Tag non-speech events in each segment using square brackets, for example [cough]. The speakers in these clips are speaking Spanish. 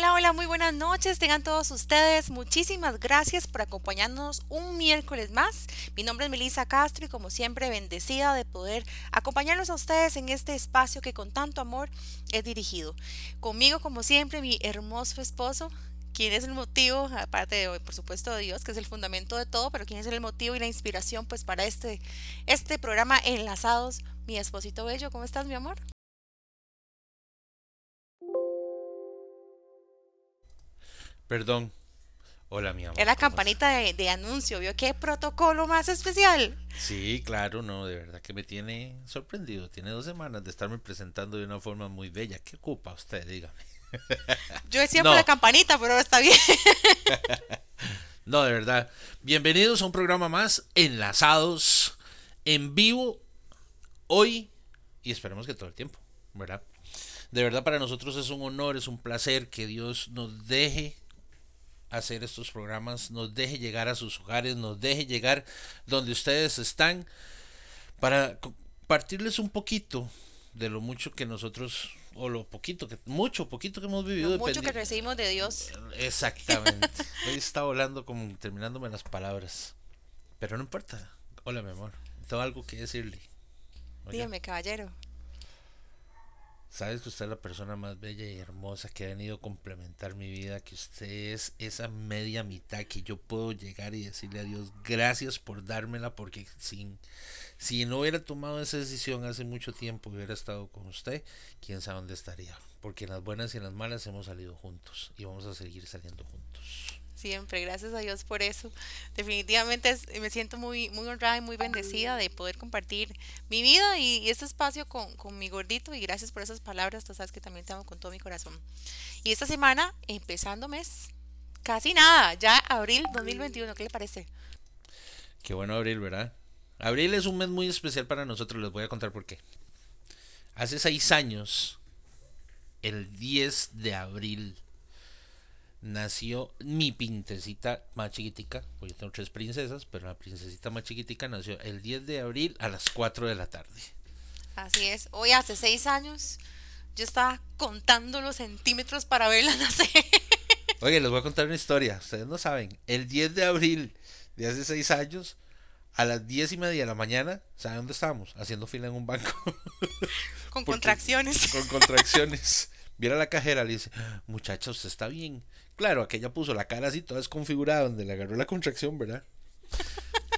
Hola, hola, muy buenas noches. Tengan todos ustedes. Muchísimas gracias por acompañarnos un miércoles más. Mi nombre es Melissa Castro y como siempre bendecida de poder acompañarlos a ustedes en este espacio que con tanto amor es dirigido. Conmigo, como siempre, mi hermoso esposo, quien es el motivo, aparte de, por supuesto, de Dios, que es el fundamento de todo, pero quién es el motivo y la inspiración pues para este, este programa Enlazados, mi esposito bello. ¿Cómo estás, mi amor? Perdón. Hola, mi amor. Es la campanita de, de, anuncio, ¿vio qué protocolo más especial? Sí, claro, no, de verdad que me tiene sorprendido. Tiene dos semanas de estarme presentando de una forma muy bella. ¿Qué ocupa usted? Dígame. [laughs] Yo decía por la campanita, pero está bien. [laughs] no, de verdad. Bienvenidos a un programa más, enlazados, en vivo, hoy y esperemos que todo el tiempo, ¿verdad? De verdad para nosotros es un honor, es un placer que Dios nos deje hacer estos programas, nos deje llegar a sus hogares, nos deje llegar donde ustedes están para compartirles un poquito de lo mucho que nosotros o lo poquito que mucho poquito que hemos vivido lo mucho que recibimos de Dios. Exactamente. [laughs] Hoy está volando como terminándome las palabras pero no importa. Hola mi amor. Tengo algo que decirle. Oye. dígame caballero Sabes que usted es la persona más bella y hermosa que ha venido a complementar mi vida, que usted es esa media mitad que yo puedo llegar y decirle a Dios gracias por dármela, porque sin, si no hubiera tomado esa decisión hace mucho tiempo y hubiera estado con usted, quién sabe dónde estaría. Porque en las buenas y en las malas hemos salido juntos y vamos a seguir saliendo juntos. Siempre, gracias a Dios por eso. Definitivamente me siento muy, muy honrada y muy bendecida de poder compartir mi vida y, este espacio con, con, mi gordito y gracias por esas palabras, tú sabes que también te amo con todo mi corazón. Y esta semana, empezando mes, casi nada, ya abril 2021, ¿qué le parece? Qué bueno abril, ¿verdad? Abril es un mes muy especial para nosotros, les voy a contar por qué. Hace seis años, el 10 de abril nació mi princesita más chiquitica. Pues yo tengo tres princesas, pero la princesita más chiquitica nació el 10 de abril a las 4 de la tarde. Así es. Hoy hace seis años yo estaba contando los centímetros para verla [laughs] nacer. Oye, les voy a contar una historia. Ustedes no saben. El 10 de abril de hace seis años, a las 10 y media de la mañana, ¿saben dónde estábamos? Haciendo fila en un banco. [laughs] Con contracciones. Con contracciones. Viera la cajera, le dice, muchacha, usted está bien. Claro, aquella puso la cara así, toda desconfigurada, donde le agarró la contracción, ¿verdad?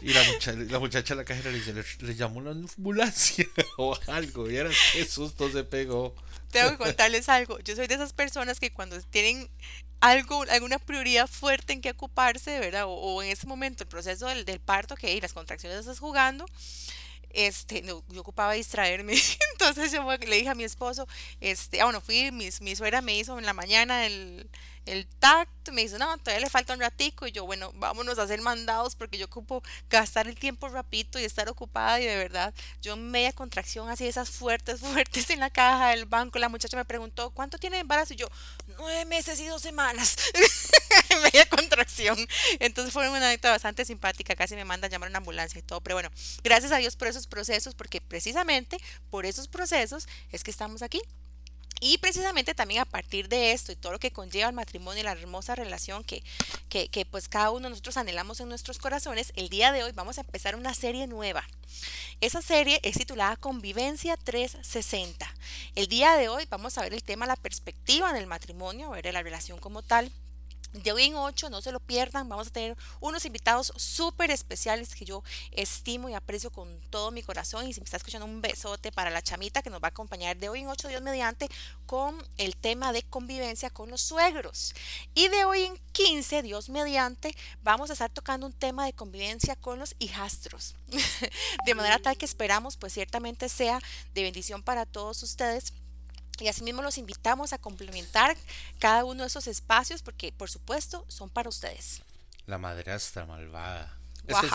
Y la, muchacha, la muchacha la cajera le dice, le, llamó una ambulancia [laughs] o algo. Y era qué susto se pegó. Tengo que contarles algo. Yo soy de esas personas que cuando tienen algo, alguna prioridad fuerte en que ocuparse, ¿verdad? O, en ese momento el proceso del, del parto, que las contracciones estás jugando, este, no, yo ocupaba distraerme. [laughs] Entonces yo le dije a mi esposo, este, ah, bueno, fui, mi, mi suegra me hizo en la mañana el el tacto, me dice, no, todavía le falta un ratico, y yo, bueno, vámonos a hacer mandados porque yo ocupo gastar el tiempo rapidito y estar ocupada y de verdad, yo media contracción así, esas fuertes, [laughs] fuertes en la caja del banco, la muchacha me preguntó, ¿cuánto tiene embarazo? Y yo, nueve meses y dos semanas, [laughs] media contracción, entonces fue una anécdota bastante simpática, casi me manda a llamar a una ambulancia y todo, pero bueno, gracias a Dios por esos procesos, porque precisamente por esos procesos es que estamos aquí y precisamente también a partir de esto y todo lo que conlleva el matrimonio y la hermosa relación que, que, pues cada uno de nosotros anhelamos en nuestros corazones, el día de hoy vamos a empezar una serie nueva. Esa serie es titulada Convivencia 360. El día de hoy vamos a ver el tema la perspectiva del matrimonio, ver la relación como tal de hoy en 8, no se lo pierdan, vamos a tener unos invitados súper especiales que yo estimo y aprecio con todo mi corazón y si me está escuchando un besote para la chamita que nos va a acompañar de hoy en 8, Dios mediante, con el tema de convivencia con los suegros. Y de hoy en 15, Dios mediante, vamos a estar tocando un tema de convivencia con los hijastros. [laughs] de manera tal que esperamos pues ciertamente sea de bendición para todos ustedes y asimismo los invitamos a complementar cada uno de esos espacios porque por supuesto son para ustedes. La madrastra malvada. Es que,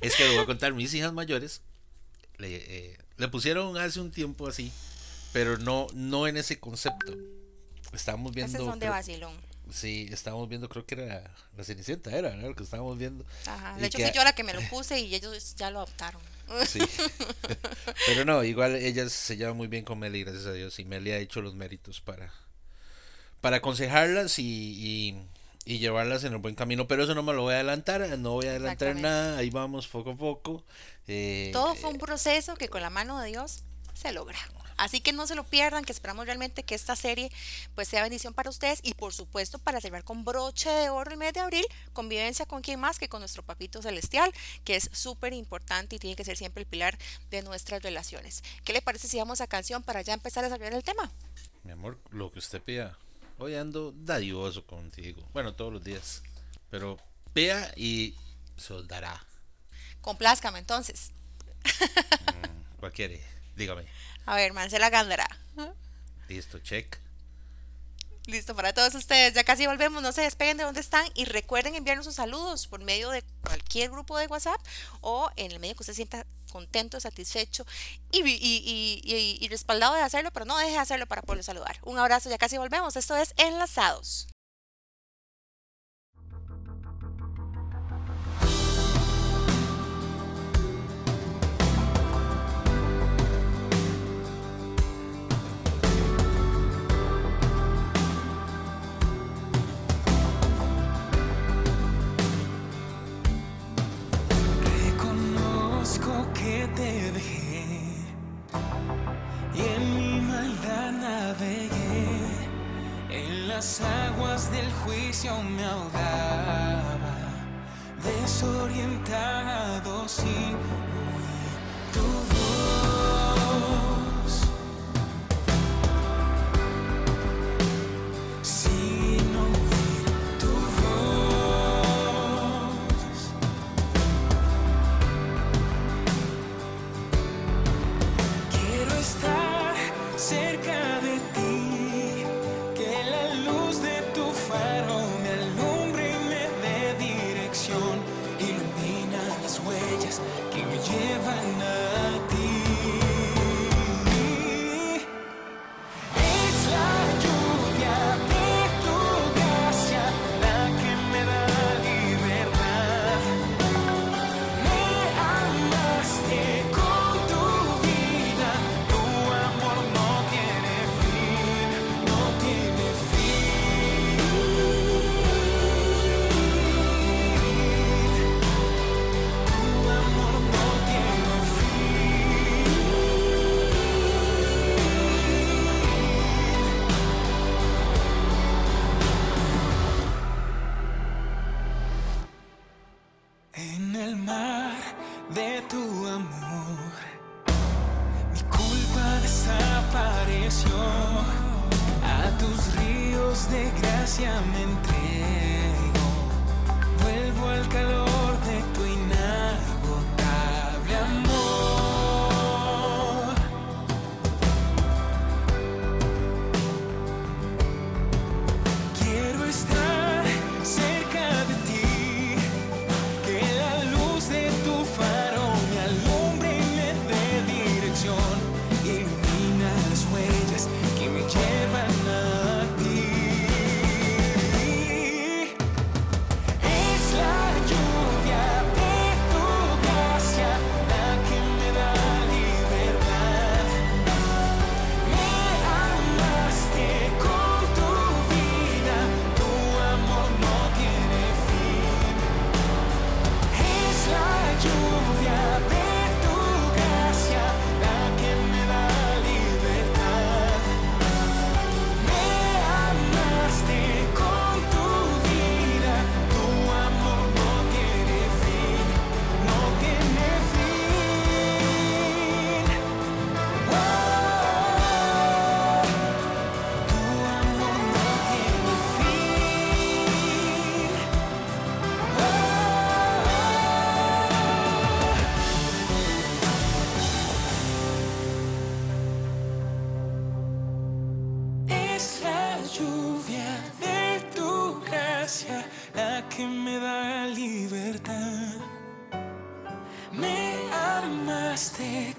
[laughs] es que, voy a contar, mis hijas mayores le, eh, le, pusieron hace un tiempo así, pero no, no en ese concepto. Estábamos viendo... Ese son de vacilón. Sí, estábamos viendo, creo que era la Cenicienta, era, lo que estábamos viendo. Ajá. De hecho, fui yo la que me lo [laughs] puse y ellos ya lo adoptaron. Sí. [laughs] Pero no, igual ella se lleva muy bien con Meli, gracias a Dios. Y Meli ha hecho los méritos para, para aconsejarlas y, y, y llevarlas en el buen camino. Pero eso no me lo voy a adelantar, no voy a adelantar nada, ahí vamos poco a poco. Eh, Todo fue un proceso que con la mano de Dios se logra. Así que no se lo pierdan, que esperamos realmente que esta serie pues sea bendición para ustedes y por supuesto para cerrar con broche de oro el mes de abril, convivencia con quien más que con nuestro papito celestial, que es súper importante y tiene que ser siempre el pilar de nuestras relaciones. ¿Qué le parece si vamos a canción para ya empezar a desarrollar el tema? Mi amor, lo que usted pida. Hoy ando dadivoso contigo. Bueno, todos los días. Pero pida y se os dará. Complázcame entonces. ¿Cuál quiere? Dígame. A ver, Mancela Gándara. Listo, check. Listo para todos ustedes. Ya casi volvemos. No se despeguen de donde están y recuerden enviarnos sus saludos por medio de cualquier grupo de WhatsApp o en el medio que usted sienta contento, satisfecho y, y, y, y- y respaldado de hacerlo, pero no deje de hacerlo para poderlo saludar. Un abrazo, ya casi volvemos. Esto es Enlazados. A tus ríos de gracia me entrego. Vuelvo al calor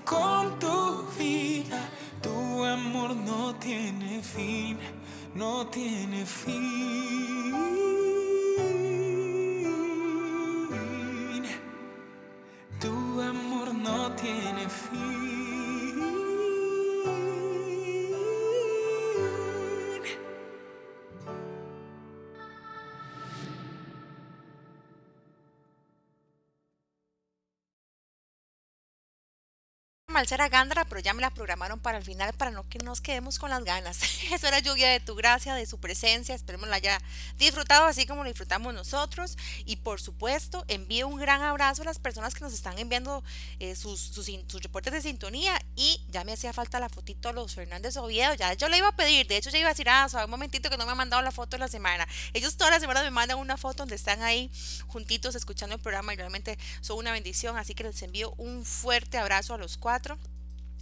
con tu vida, tu amor no tiene fin, no tiene fin. Malcera Gándara, pero ya me la programaron para el final para no que nos quedemos con las ganas. [laughs] Eso era lluvia de tu gracia, de su presencia. Esperemos la haya disfrutado así como lo disfrutamos nosotros. Y por supuesto, envío un gran abrazo a las personas que nos están enviando eh, sus, sus, reportes de sintonía. Y ya me hacía falta la fotito a los Fernández Oviedo. Ya yo le iba a pedir. De hecho, ya iba a decir, ah, un momentito que no me han mandado la foto de la semana. Ellos todas las semanas me mandan una foto donde están ahí juntitos escuchando el programa y realmente son una bendición. Así que les envío un fuerte abrazo a los cuatro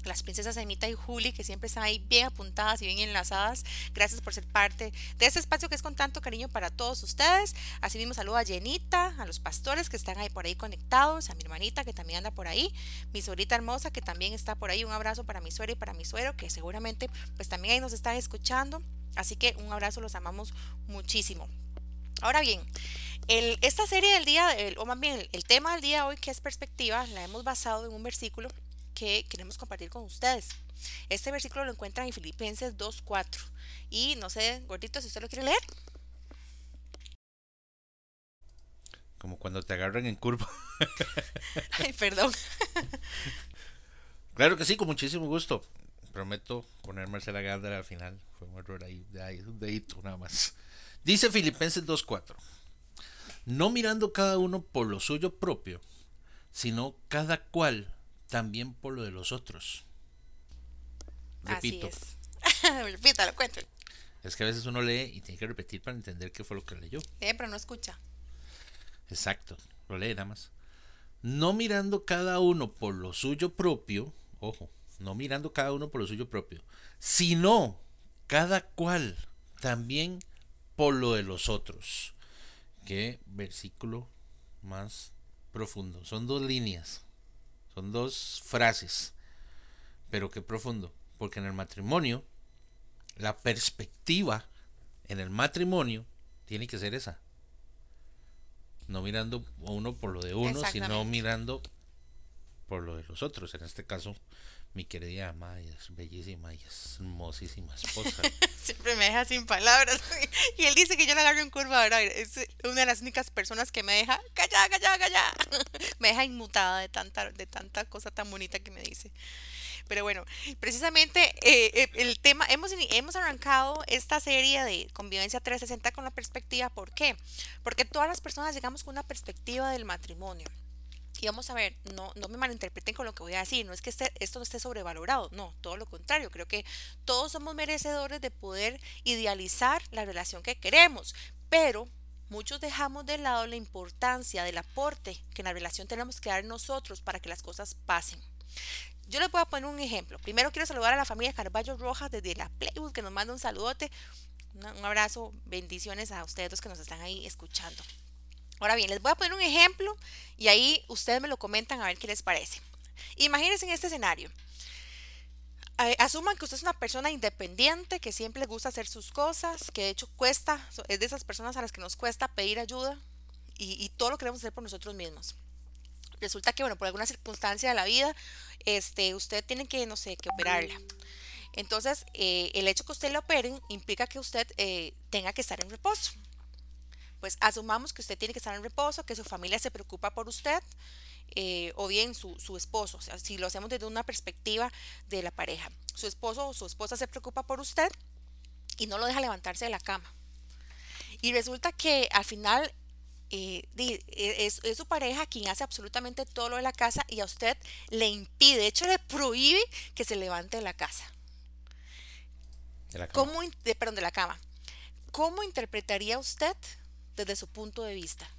las princesas Anita y Juli, que siempre están ahí bien apuntadas y bien enlazadas. Gracias por ser parte de este espacio que es con tanto cariño para todos ustedes. Asimismo, saludo a Jenita, a los pastores que están ahí por ahí conectados, a mi hermanita que también anda por ahí, mi suegrita hermosa que también está por ahí. Un abrazo para mi suegra y para mi suero, que seguramente pues también ahí nos están escuchando. Así que un abrazo, los amamos muchísimo. Ahora bien, el, esta serie del día, el, o más bien el tema del día hoy, que es perspectiva, la hemos basado en un versículo que queremos compartir con ustedes. Este versículo lo encuentran en Filipenses 2.4. Y no sé, gordito, si usted lo quiere leer. Como cuando te agarran en curva. [laughs] Ay, perdón. [laughs] claro que sí, con muchísimo gusto. Prometo poner Marcela Gándara al final. Fue un error ahí, de ahí, un dedito nada más. Dice Filipenses 2.4. No mirando cada uno por lo suyo propio, sino cada cual también por lo de los otros. Repito. Así es. [laughs] Repítalo, cuéntalo. Es que a veces uno lee y tiene que repetir para entender qué fue lo que leyó. Eh, pero no escucha. Exacto, lo lee nada más. No mirando cada uno por lo suyo propio, ojo, no mirando cada uno por lo suyo propio, sino cada cual también por lo de los otros. Qué versículo más profundo. Son dos líneas. Son dos frases, pero qué profundo, porque en el matrimonio, la perspectiva en el matrimonio tiene que ser esa. No mirando a uno por lo de uno, sino mirando por lo de los otros. En este caso, mi querida Maya, es bellísima y es hermosísima esposa. [laughs] Siempre me deja sin palabras. [laughs] Y él dice que yo la agarro en curva, ¿verdad? Es una de las únicas personas que me deja, calla, calla, calla. [laughs] Me deja inmutada de tanta, de tanta cosa tan bonita que me dice. Pero bueno, precisamente eh, eh, el tema, hemos, hemos arrancado esta serie de convivencia 360 con la perspectiva. ¿Por qué? Porque todas las personas llegamos con una perspectiva del matrimonio. Y vamos a ver, no, no me malinterpreten con lo que voy a decir, no es que este, esto no esté sobrevalorado, no, todo lo contrario, creo que todos somos merecedores de poder idealizar la relación que queremos, pero muchos dejamos de lado la importancia del aporte que en la relación tenemos que dar nosotros para que las cosas pasen. Yo les voy a poner un ejemplo. Primero quiero saludar a la familia Carballo Rojas desde la Playwood que nos manda un saludote. Un abrazo, bendiciones a ustedes que nos están ahí escuchando. Ahora bien, les voy a poner un ejemplo y ahí ustedes me lo comentan a ver qué les parece. Imagínense en este escenario. Asuman que usted es una persona independiente, que siempre le gusta hacer sus cosas, que de hecho cuesta, es de esas personas a las que nos cuesta pedir ayuda y, todo lo queremos hacer por nosotros mismos. Resulta que, bueno, por alguna circunstancia de la vida, este, usted tiene que, no sé, que operarla. Entonces, eh, el hecho que usted la operen implica que usted eh, tenga que estar en reposo pues asumamos que usted tiene que estar en reposo, que su familia se preocupa por usted, eh, o bien su, esposo, o sea, si lo hacemos desde una perspectiva de la pareja, su esposo o su esposa se preocupa por usted y no lo deja levantarse de la cama. Y resulta que al final eh, e, es, su pareja quien hace absolutamente todo lo de la casa y a usted le impide, de hecho le prohíbe que se levante de la casa. De la cama. ¿Cómo, perdón, de la cama. ¿Cómo interpretaría usted desde su punto de vista.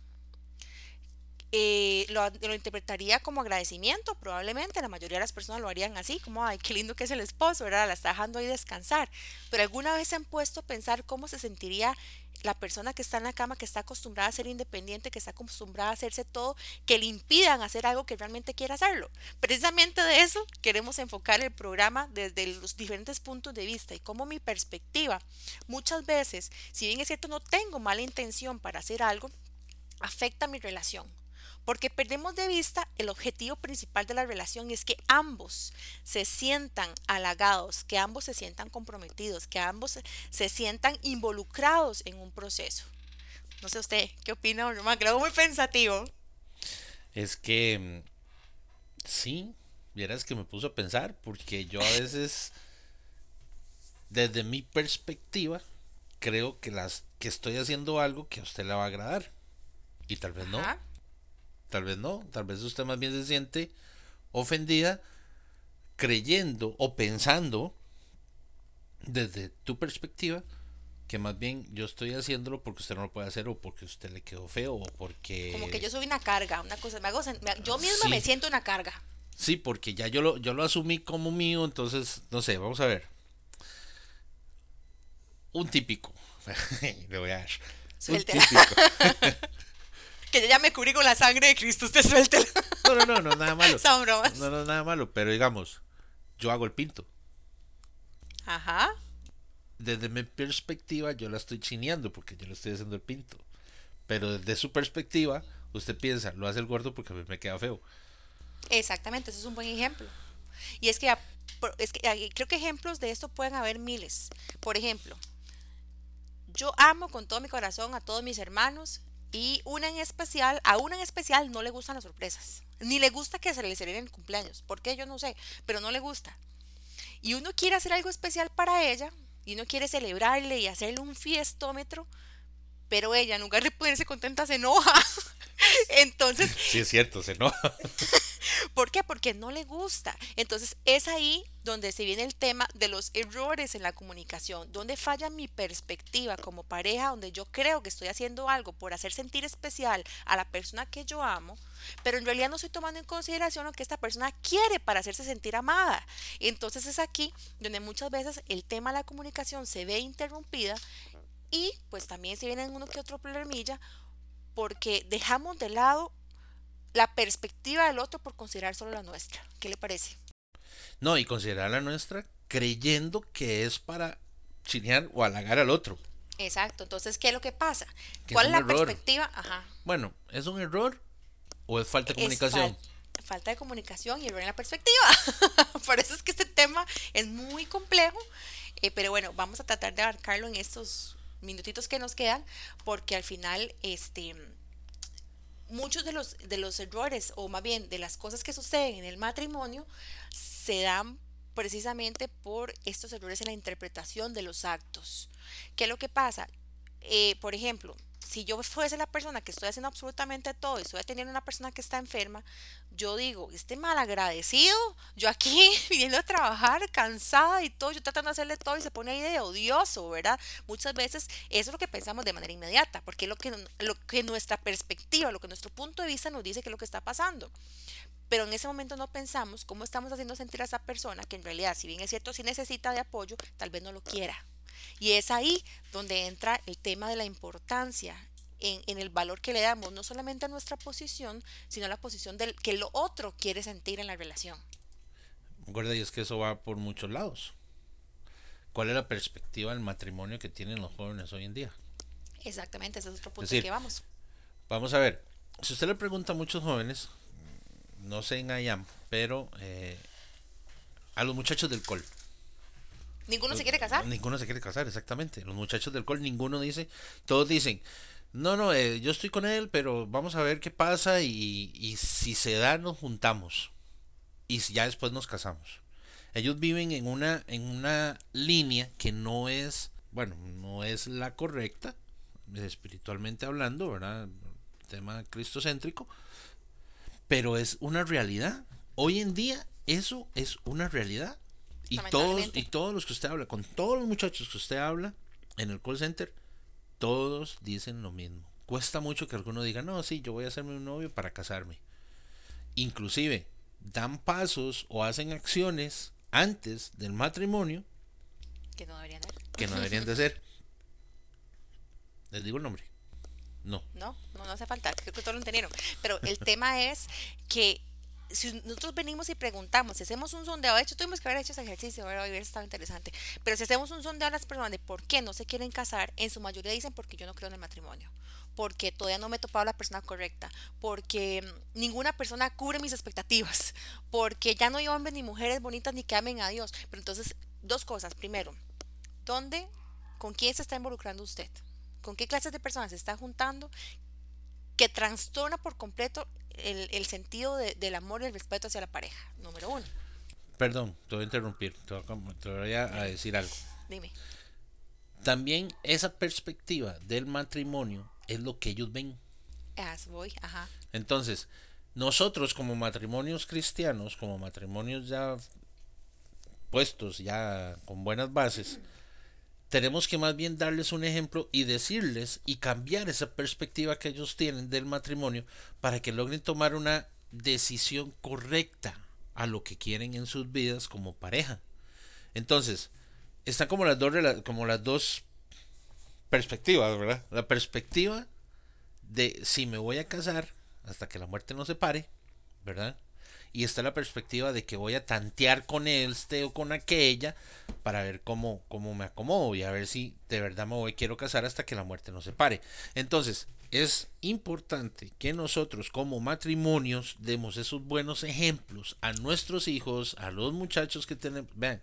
Eh, lo, interpretaría como agradecimiento, probablemente la mayoría de las personas lo harían así, como, ay, qué lindo que es el esposo, ¿verdad? La está dejando ahí descansar. Pero alguna vez se han puesto a pensar cómo se sentiría la persona que está en la cama, que está acostumbrada a ser independiente, que está acostumbrada a hacerse todo, que le impidan hacer algo que realmente quiera hacerlo. Precisamente de eso queremos enfocar el programa desde los diferentes puntos de vista y como mi perspectiva, muchas veces, si bien es cierto no tengo mala intención para hacer algo, afecta mi relación porque perdemos de vista el objetivo principal de la relación y es que ambos se sientan halagados, que ambos se sientan comprometidos, que ambos se sientan involucrados en un proceso. No sé usted, ¿qué opina, Román? Creo muy pensativo. Es que mm, sí, vieras que me puso a pensar, porque yo a veces, desde mi perspectiva, creo que las que estoy haciendo algo que a usted le va a agradar. Y tal vez no. Tal vez no. Tal vez usted más bien se siente ofendida creyendo o pensando desde tu perspectiva que más bien yo estoy haciéndolo porque usted no lo puede hacer o porque usted le quedó feo o porque Como que yo soy una carga, una cosa, me hago, me- yo misma Sí. me siento una carga. Sí, porque ya yo lo, yo lo asumí como mío, entonces, no sé, vamos a ver. Un típico. [laughs] Le voy a dar. Un típico. [laughs] Que yo ya me cubrí con la sangre de Cristo, usted suéltela. No, no, no, no, nada malo. [laughs] Son bromas. No, no, nada malo, pero digamos, yo hago el pinto. Ajá. Desde mi perspectiva, yo la estoy chineando porque yo le estoy haciendo el pinto. Pero desde su perspectiva, usted piensa, lo hace el gordo porque a mí me queda feo. Exactamente, eso es un buen ejemplo. Y es que, a- por- es que ahí creo que ejemplos de esto pueden haber miles. Por ejemplo, yo amo con todo mi corazón a todos mis hermanos y una en especial, a una en especial no le gustan las sorpresas. Ni le gusta que se le celebren el cumpleaños. ¿Por qué? Yo no sé, pero no le gusta. Y uno quiere hacer algo especial para ella y uno quiere celebrarle y hacerle un fiestómetro, pero ella en lugar de ponerse contenta se enoja. [laughs] Entonces, Sí, es cierto, se enoja. [laughs] ¿Por qué? Porque no le gusta. Entonces es ahí donde se viene el tema de los errores en la comunicación, donde falla mi perspectiva como pareja, donde yo creo que estoy haciendo algo por hacer sentir especial a la persona que yo amo, pero en realidad no estoy tomando en consideración lo que esta persona quiere para hacerse sentir amada. Entonces es aquí donde muchas veces el tema de la comunicación se ve interrumpida y pues también se viene uno que otro problemilla porque dejamos de lado la perspectiva del otro por considerar solo la nuestra. ¿Qué le parece? No, y considerar la nuestra creyendo que es para chinear o halagar al otro. Exacto. Entonces, ¿qué es lo que pasa? ¿Cuál es la error. perspectiva? Ajá. Bueno, ¿es un error o es falta de comunicación? fal- falta de comunicación y error en la perspectiva. [laughs] Por eso es que este tema es muy complejo. eh, pero bueno, vamos a tratar de abarcarlo en estos minutitos que nos quedan, porque al final, este muchos de los, de los errores, o más bien de las cosas que suceden en el matrimonio, se dan precisamente por estos errores en la interpretación de los actos. ¿Qué es lo que pasa? Eh, por ejemplo, si yo fuese la persona que estoy haciendo absolutamente todo y estoy atendiendo a una persona que está enferma, yo digo, este mal agradecido, yo aquí [laughs] viniendo a trabajar cansada y todo, yo tratando de hacerle todo y se pone ahí de odioso, ¿verdad? Muchas veces eso es lo que pensamos de manera inmediata, porque es lo que, lo que nuestra perspectiva, lo que nuestro punto de vista nos dice que es lo que está pasando. Pero en ese momento no pensamos cómo estamos haciendo sentir a esa persona que en realidad, si bien es cierto, si necesita de apoyo, tal vez no lo quiera. Y es ahí donde entra el tema de la importancia en, en, el valor que le damos, no solamente a nuestra posición, sino a la posición del que lo otro quiere sentir en la relación. Recuerda, y es que eso va por muchos lados. ¿Cuál es la perspectiva del matrimonio que tienen los jóvenes hoy en día? Exactamente, ese es otro punto Es decir, que vamos. Vamos a ver, si usted le pregunta a muchos jóvenes, no sé en IAM, pero eh, a los muchachos del col. ¿Ninguno se quiere casar? Ninguno se quiere casar, exactamente. Los muchachos del col, ninguno dice, todos dicen, no, no, eh, yo estoy con él, pero vamos a ver qué pasa y, y si se da nos juntamos y ya después nos casamos. Ellos viven en una, en una línea que no es, bueno, no es la correcta, espiritualmente hablando, ¿verdad? Tema cristocéntrico, pero es una realidad. Hoy en día eso es una realidad. Y todos, y todos los que usted habla, con todos los muchachos que usted habla en el call center, todos dicen lo mismo. Cuesta mucho que alguno diga, no, sí, yo voy a hacerme un novio para casarme. Inclusive, dan pasos o hacen acciones antes del matrimonio Que no deberían dar. que no deberían de hacer. Les digo el nombre. No. No, no, no hace falta, creo que todos lo entendieron. Pero el tema es que si nosotros venimos y preguntamos, si hacemos un sondeo, de hecho tuvimos que haber hecho ese ejercicio, ahora hubiera estado interesante, pero si hacemos un sondeo a las personas de por qué no se quieren casar, en su mayoría dicen porque yo no creo en el matrimonio, porque todavía no me he topado la persona correcta, porque mm, ninguna persona cubre mis expectativas, porque ya no hay hombres ni mujeres bonitas ni que amen a Dios. Pero entonces, dos cosas. Primero, ¿dónde, con quién se está involucrando usted? ¿Con qué clases de personas se está juntando que trastorna por completo el, el sentido de- del amor y el respeto hacia la pareja, número uno. Perdón, te voy a interrumpir, te voy a, com- te voy a- a decir algo. Dime. También esa perspectiva del matrimonio es lo que ellos ven. As voy, ajá. Entonces, nosotros como matrimonios cristianos, como matrimonios ya puestos, ya con buenas bases, tenemos que más bien darles un ejemplo y decirles y cambiar esa perspectiva que ellos tienen del matrimonio para que logren tomar una decisión correcta a lo que quieren en sus vidas como pareja. Entonces, están como las dos como las dos perspectivas, ¿verdad? La perspectiva de si me voy a casar hasta que la muerte nos separe, ¿verdad? Y está la perspectiva de que voy a tantear con este o con aquella para ver cómo, cómo me acomodo y a ver si de verdad me voy quiero casar hasta que la muerte nos separe. Entonces, es importante que nosotros como matrimonios demos esos buenos ejemplos a nuestros hijos, a los muchachos que tenemos. Vean,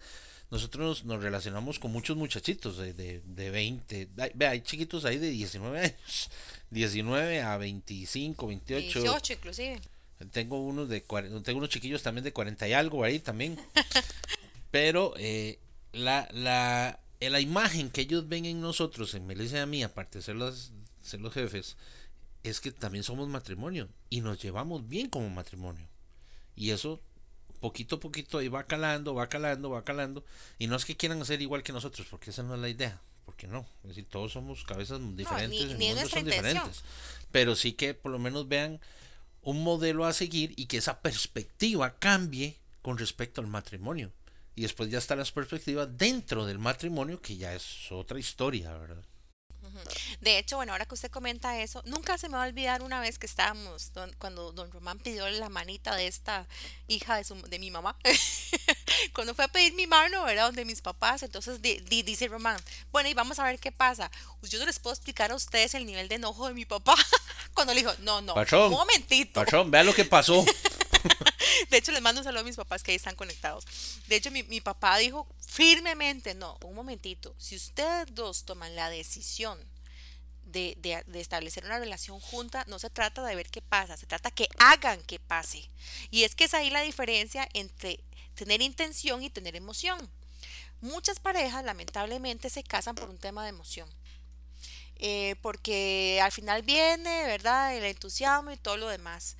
nosotros nos, relacionamos con muchos muchachitos de, de, de 20, hay, hay chiquitos ahí de 19 años, 19 a 25, 28. 18 inclusive. Tengo unos de tengo unos chiquillos también de 40 y algo ahí también. [laughs] Pero eh, la, la, eh, la imagen que ellos ven en nosotros, en Melissa y a mí, aparte de ser los, ser los jefes, es que también somos matrimonio y nos llevamos bien como matrimonio. Y eso poquito a poquito ahí va calando, va calando, va calando. Y no es que quieran hacer igual que nosotros, porque esa no es la idea. Porque no, es decir, todos somos cabezas diferentes, ni- el ni nuestra son diferentes. Pero sí que por lo menos vean un modelo a seguir y que esa perspectiva cambie con respecto al matrimonio. Y después ya están las perspectivas dentro del matrimonio, que ya es otra historia, ¿verdad? De hecho, bueno, ahora que usted comenta eso, nunca se me va a olvidar una vez que estábamos, don- cuando don Román pidió la manita de esta hija de, su, de mi mamá, [laughs] cuando fue a pedir mi mano, ¿verdad? Donde mis papás, entonces di- di- dice Román, bueno, y vamos a ver qué pasa. Pues Yo no les puedo explicar a ustedes el nivel de enojo de mi papá [laughs] cuando le dijo, no, no, Patrón, un momentito. Patrón, vea lo que pasó. [laughs] [laughs] De hecho, les mando un saludo a mis papás que ahí están conectados. De hecho, mi, papá dijo firmemente, no, un momentito, si ustedes dos toman la decisión de, de- de establecer una relación junta, no se trata de ver qué pasa, se trata que hagan que pase. Y es que es ahí la diferencia entre tener intención y tener emoción. Muchas parejas lamentablemente se casan por un tema de emoción. Eh, porque al final viene, ¿verdad? El entusiasmo y todo lo demás.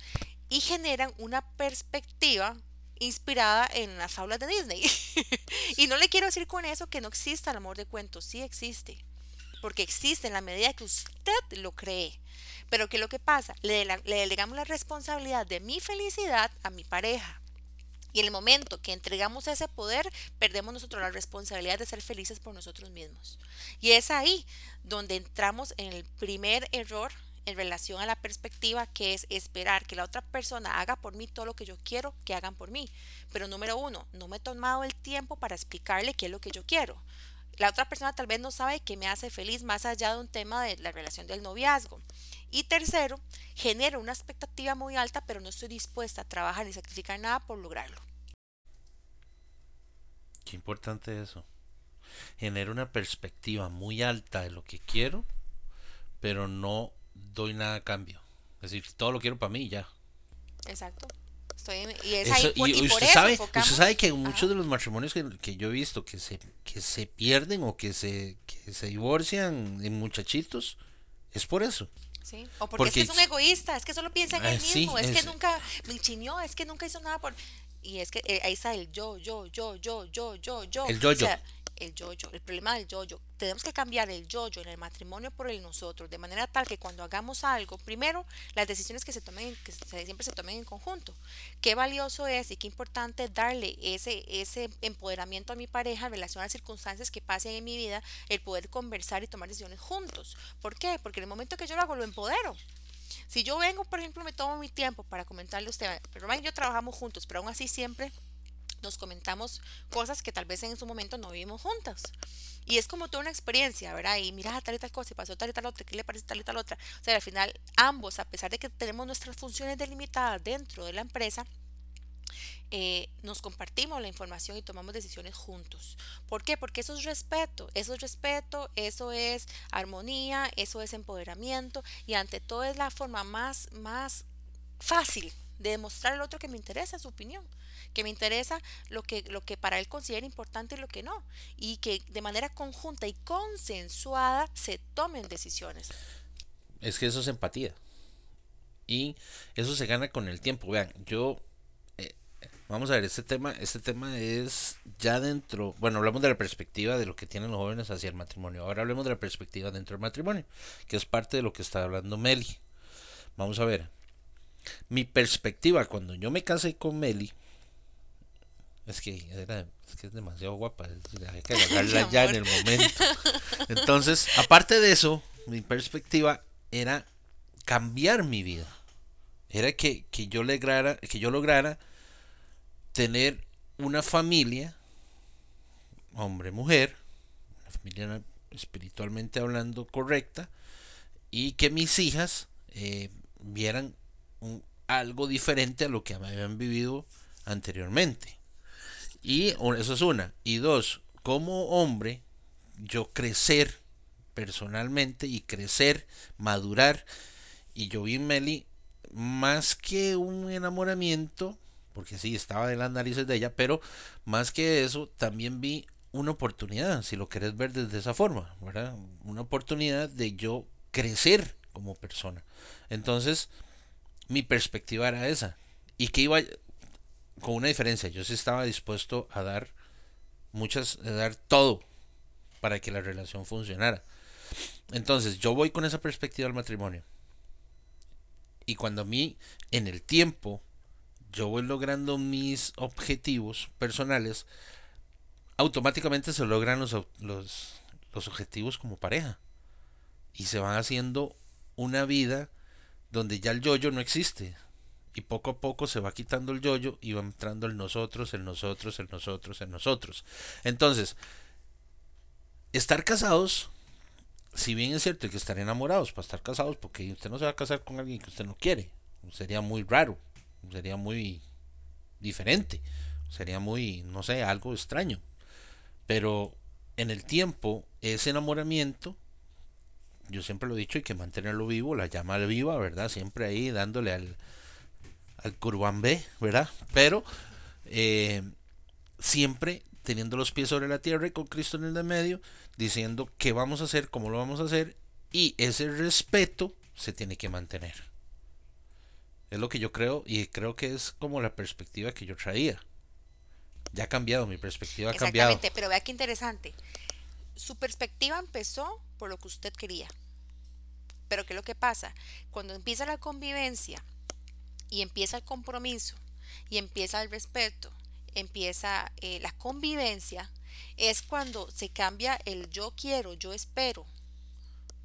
Y generan una perspectiva inspirada en las aulas de Disney. [laughs] y no le quiero decir con eso que no exista el amor de cuentos, sí existe. Porque existe en la medida que usted lo cree. Pero ¿qué es lo que pasa? Le, le delegamos la responsabilidad de mi felicidad a mi pareja. Y en el momento que entregamos ese poder, perdemos nosotros la responsabilidad de ser felices por nosotros mismos. Y es ahí donde entramos en el primer error en relación a la perspectiva que es esperar que la otra persona haga por mí todo lo que yo quiero que hagan por mí. Pero número uno, no me he tomado el tiempo para explicarle qué es lo que yo quiero. La otra persona tal vez no sabe qué me hace feliz más allá de un tema de la relación del noviazgo. Y tercero, genero una expectativa muy alta, pero no estoy dispuesta a trabajar ni sacrificar nada por lograrlo. Qué importante eso. Genera una perspectiva muy alta de lo que quiero, pero no doy nada a cambio. Es decir, todo lo quiero para mí y ya. Exacto. Estoy en- y es Eso- ahí y y por usted eso sabe, enfocamos- usted sabe que muchos Ajá. de los matrimonios que, que yo he visto que se, que se pierden o que se, que se divorcian en muchachitos es por eso. Sí, O porque, Porque es que es un egoísta, es que solo piensa en Ah, él sí, mismo, es, que nunca me chiñó, es que nunca hizo nada por... Y es que eh, ahí está el yo, yo, yo, yo, yo, yo, yo. El yo-yo. O sea, el yo-yo, el problema del yo-yo. Tenemos que cambiar el yo-yo en el matrimonio por el nosotros, de manera tal que cuando hagamos algo, primero, las decisiones que se tomen, que se- siempre se tomen en conjunto. Qué valioso es y qué importante darle ese, ese empoderamiento a mi pareja en relación a las circunstancias que pasen en mi vida, el poder conversar y tomar decisiones juntos. ¿Por qué? Porque en el momento que yo lo hago, lo empodero. Si yo vengo, por ejemplo, me tomo mi tiempo para comentarle a usted, pero yo trabajamos juntos, pero aún así siempre nos comentamos cosas que tal vez en su momento no vivimos juntas. Y es como toda una experiencia, ¿verdad? Y mira tal y tal cosa, y pasó tal y tal otra, ¿qué le parece tal y tal otra? O sea, al final, ambos, a pesar de que tenemos nuestras funciones delimitadas dentro de la empresa, eh, nos compartimos la información y tomamos decisiones juntos. ¿Por qué? Porque eso es respeto, eso es respeto, eso es armonía, eso es empoderamiento y ante todo es la forma más, más fácil de demostrar al otro que me interesa su opinión, que me interesa lo que, lo que para él considera importante y lo que no, y que de manera conjunta y consensuada se tomen decisiones. Es que eso es empatía. Y eso se gana con el tiempo. Vean, yo eh, vamos a ver, este tema, este tema es ya dentro, bueno, hablamos de la perspectiva de lo que tienen los jóvenes hacia el matrimonio. Ahora hablemos de la perspectiva dentro del matrimonio, que es parte de lo que está hablando Meli. Vamos a ver. Mi perspectiva cuando yo me casé con Meli es que, era, es que es demasiado guapa, hay que [laughs] agarrarla ya en el momento. [laughs] Entonces, aparte de eso, mi perspectiva era cambiar mi vida. Era que, que yo lograra, que yo lograra tener una familia, hombre, mujer, una familia espiritualmente hablando correcta, y que mis hijas eh, vieran un, algo diferente a lo que habían vivido anteriormente. Y eso es una. Y dos, como hombre, yo crecer personalmente y crecer, madurar. Y yo vi en Meli más que un enamoramiento, porque sí, estaba en las narices de ella, pero más que eso, también vi una oportunidad, si lo querés ver desde esa forma, ¿verdad? Una oportunidad de yo crecer como persona. Entonces, mi perspectiva era esa. Y que iba con una diferencia, yo sí estaba dispuesto a dar muchas, a dar todo para que la relación funcionara. Entonces, yo voy con esa perspectiva al matrimonio. Y cuando a mí, en el tiempo, yo voy logrando mis objetivos personales, automáticamente se logran los, los, los objetivos como pareja. Y se van haciendo una vida donde ya el yoyo no existe. Y poco a poco se va quitando el yoyo y va entrando el nosotros, el nosotros, el nosotros, el nosotros. Entonces, estar casados, si bien es cierto que estar enamorados para estar casados, porque usted no se va a casar con alguien que usted no quiere, sería muy raro, sería muy diferente, sería muy, no sé, algo extraño. Pero en el tiempo, ese enamoramiento yo siempre lo he dicho, hay que mantenerlo vivo, la llama viva, ¿verdad? Siempre ahí dándole al, al curván B, ¿verdad? Pero eh, siempre teniendo los pies sobre la tierra y con Cristo en el medio, diciendo qué vamos a hacer, cómo lo vamos a hacer, y ese respeto se tiene que mantener. Es lo que yo creo y creo que es como la perspectiva que yo traía. Ya ha cambiado, mi perspectiva ha cambiado. Exactamente, pero vea qué interesante. Su perspectiva empezó por lo que usted quería. Pero ¿qué es lo que pasa? Cuando empieza la convivencia y empieza el compromiso y empieza el respeto, empieza eh, la convivencia, es cuando se cambia el yo quiero, yo espero,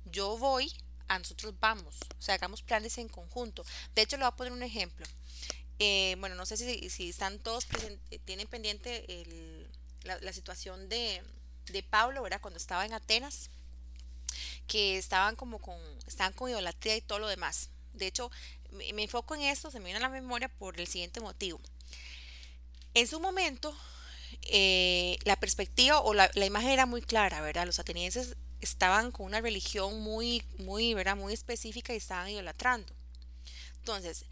yo voy, a nosotros vamos, o sea, hagamos planes en conjunto. De hecho, le voy a poner un ejemplo. Eh, bueno, no sé si, si están todos, tienen pendiente el, la, la, situación de, de Pablo, ¿verdad? Cuando estaba en Atenas que estaban como con, estaban con idolatría y todo lo demás. De hecho, me, enfoco en esto, se me viene a la memoria por el siguiente motivo. En su momento, eh, la perspectiva o la, la, imagen era muy clara, ¿verdad? Los atenienses estaban con una religión muy, muy, ¿verdad? Muy específica y estaban idolatrando. Entonces,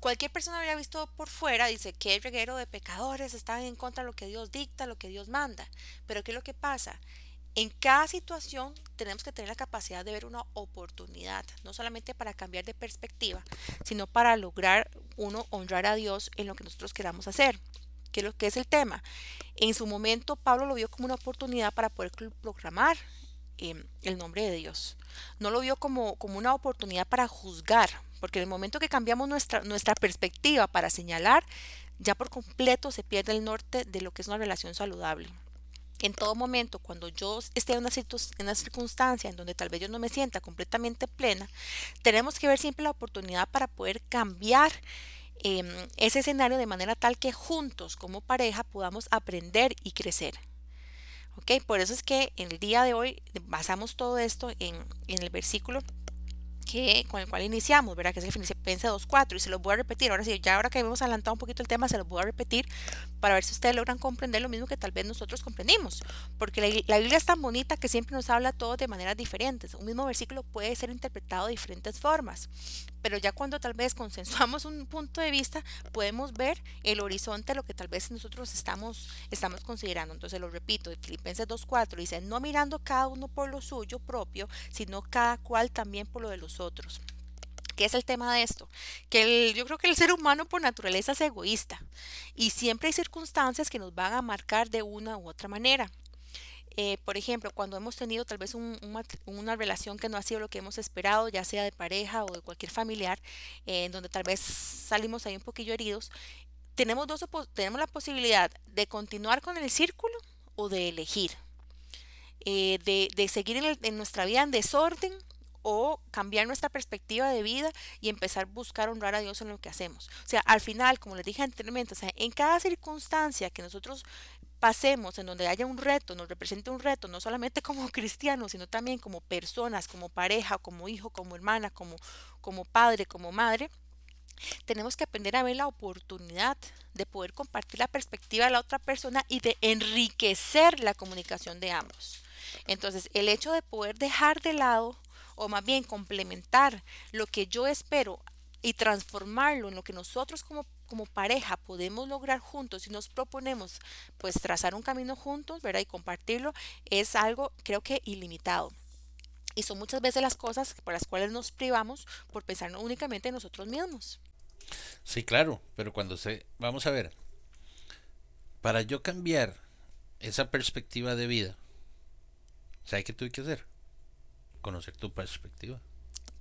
cualquier persona habría visto por fuera, dice que el reguero de pecadores están en contra de lo que Dios dicta, lo que Dios manda. Pero ¿qué es lo que pasa? En cada situación tenemos que tener la capacidad de ver una oportunidad, no solamente para cambiar de perspectiva, sino para lograr uno honrar a Dios en lo que nosotros queramos hacer. ¿Qué es lo que es el tema? En su momento Pablo lo vio como una oportunidad para poder proclamar eh, el nombre de Dios. No lo vio como, como una oportunidad para juzgar, porque en el momento que cambiamos nuestra, nuestra perspectiva para señalar, ya por completo se pierde el norte de lo que es una relación saludable en todo momento, cuando yo esté en una, en una, circunstancia en donde tal vez yo no me sienta completamente plena, tenemos que ver siempre la oportunidad para poder cambiar eh, ese escenario de manera tal que juntos como pareja podamos aprender y crecer. ¿Ok? Por eso es que el día de hoy basamos todo esto en, en el versículo que, con el cual iniciamos, ¿verdad? Que es Filipenses 2.4 y se los voy a repetir. Ahora sí, ya ahora que hemos adelantado un poquito el tema, se los voy a repetir para ver si ustedes logran comprender lo mismo que tal vez nosotros comprendimos. Porque la, la Biblia es tan bonita que siempre nos habla todo de maneras diferentes. Un mismo versículo puede ser interpretado de diferentes formas. Pero ya cuando tal vez consensuamos un punto de vista, podemos ver el horizonte lo que tal vez nosotros estamos, estamos considerando. Entonces lo repito, Filipenses 2.4 dice, no mirando cada uno por lo suyo propio, sino cada cual también por lo de los otros. ¿Qué es el tema de esto? Que yo creo que el ser humano por naturaleza es egoísta y siempre hay circunstancias que nos van a marcar de una u otra manera. Eh, por ejemplo, cuando hemos tenido tal vez una relación que no ha sido lo que hemos esperado, ya sea de pareja o de cualquier familiar, eh, en donde tal vez salimos ahí un poquillo heridos, tenemos, dos, tenemos la posibilidad de continuar con el círculo o de elegir, eh, de, seguir en, nuestra vida en desorden o cambiar nuestra perspectiva de vida y empezar a buscar honrar a Dios en lo que hacemos. O sea, al final, como les dije anteriormente, en cada circunstancia que nosotros pasemos, en donde haya un reto, nos represente un reto, no solamente [laughs] como cristianos, sino también como personas, como pareja, como hijo, como hermana, como, como padre, como madre, tenemos que aprender a ver la oportunidad de poder compartir la perspectiva de la otra persona y de enriquecer la comunicación de ambos. Entonces, el hecho de poder dejar de lado o más bien complementar lo que yo espero y transformarlo en lo que nosotros como, como pareja podemos lograr juntos y nos proponemos pues trazar un camino juntos, ¿verdad? Y compartirlo es algo creo que ilimitado. Y son muchas veces las cosas por las cuales nos privamos por pensar únicamente en nosotros mismos. Sí, claro, pero cuando se... Vamos a ver, para yo cambiar esa perspectiva de vida, ¿sabes qué tuve que hacer? conocer tu perspectiva.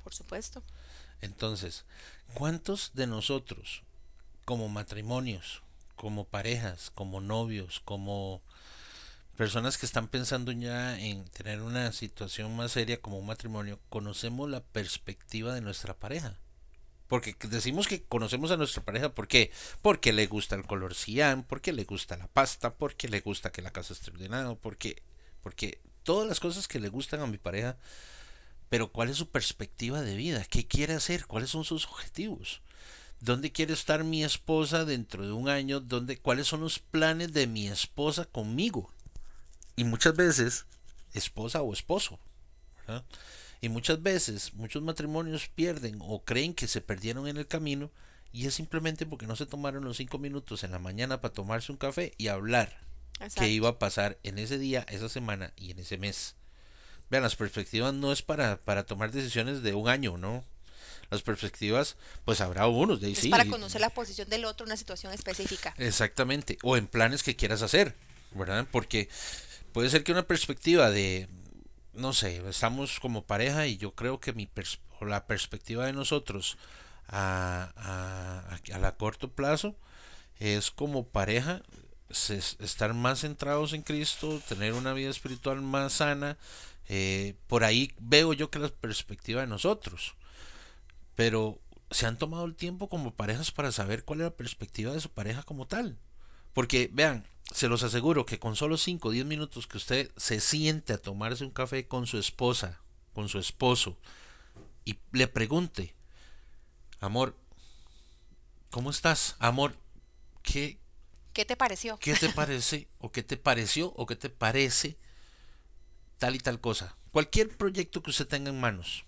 Por supuesto. Entonces, ¿cuántos de nosotros, como matrimonios, como parejas, como novios, como personas que están pensando ya en tener una situación más seria como un matrimonio, conocemos la perspectiva de nuestra pareja? Porque decimos que conocemos a nuestra pareja, ¿por qué? Porque le gusta el color cian, porque le gusta la pasta, porque le gusta que la casa esté ordenada, porque, porque todas las cosas que le gustan a mi pareja pero ¿cuál es su perspectiva de vida? ¿Qué quiere hacer? ¿Cuáles son sus objetivos? ¿Dónde quiere estar mi esposa dentro de un año? ¿Dónde, ¿Cuáles son los planes de mi esposa conmigo? Y muchas veces, esposa o esposo. Y muchas veces, muchos matrimonios pierden o creen que se perdieron en el camino y es simplemente porque no se tomaron los cinco minutos en la mañana para tomarse un café y hablar qué iba a pasar en ese día, esa semana y en ese mes. Vean, las perspectivas no es para, para tomar decisiones de un año, ¿no? Las perspectivas, pues habrá unos de ahí es Para conocer la posición del otro en una situación específica. Exactamente. O en planes que quieras hacer, ¿verdad? Porque puede ser que una perspectiva de, no sé, estamos como pareja y yo creo que mi la perspectiva de nosotros a, a, a la corto plazo es como pareja estar más centrados en Cristo, tener una vida espiritual más sana, eh, por ahí veo yo que la perspectiva de nosotros. Pero se han tomado el tiempo como parejas para saber cuál es la perspectiva de su pareja como tal. Porque vean, se los aseguro que con solo 5 o 10 minutos que usted se siente a tomarse un café con su esposa, con su esposo, y le pregunte, amor, ¿cómo estás? Amor, ¿qué, ¿Qué te pareció? ¿Qué te parece? ¿O qué te pareció? ¿O qué te parece tal y tal cosa. Cualquier proyecto que usted tenga en manos